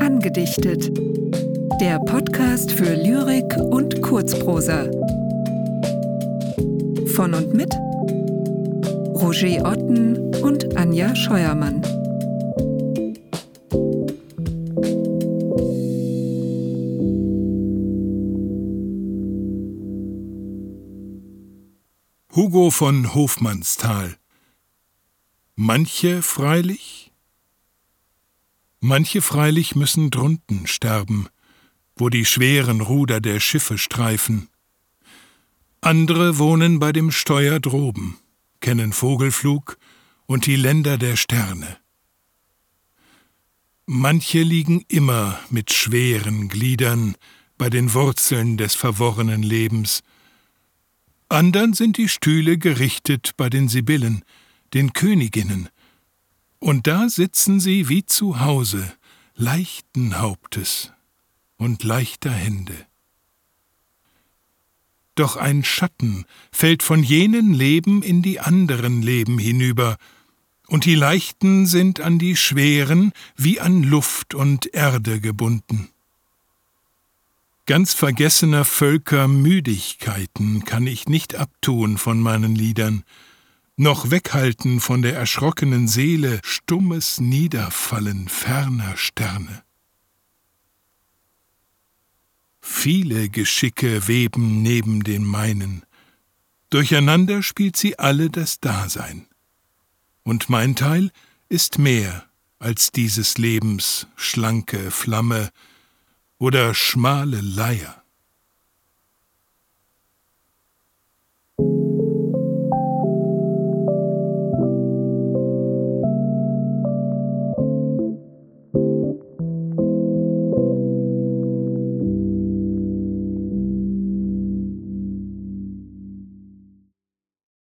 Angedichtet. Der Podcast für Lyrik und Kurzprosa. Von und mit Roger Otten und Anja Scheuermann. Hugo von Hofmannsthal Manche freilich? Manche freilich müssen drunten sterben, wo die schweren Ruder der Schiffe streifen. Andere wohnen bei dem Steuer droben, kennen Vogelflug und die Länder der Sterne. Manche liegen immer mit schweren Gliedern bei den Wurzeln des verworrenen Lebens, andern sind die Stühle gerichtet bei den Sibyllen, den Königinnen, und da sitzen sie wie zu Hause, leichten Hauptes und leichter Hände. Doch ein Schatten fällt von jenen Leben in die anderen Leben hinüber, und die Leichten sind an die Schweren wie an Luft und Erde gebunden. Ganz vergessener Völker Müdigkeiten kann ich nicht abtun von meinen Liedern, noch weghalten von der erschrockenen Seele stummes Niederfallen ferner Sterne. Viele Geschicke weben neben den meinen, durcheinander spielt sie alle das Dasein. Und mein Teil ist mehr als dieses Lebens schlanke Flamme, oder schmale Leier.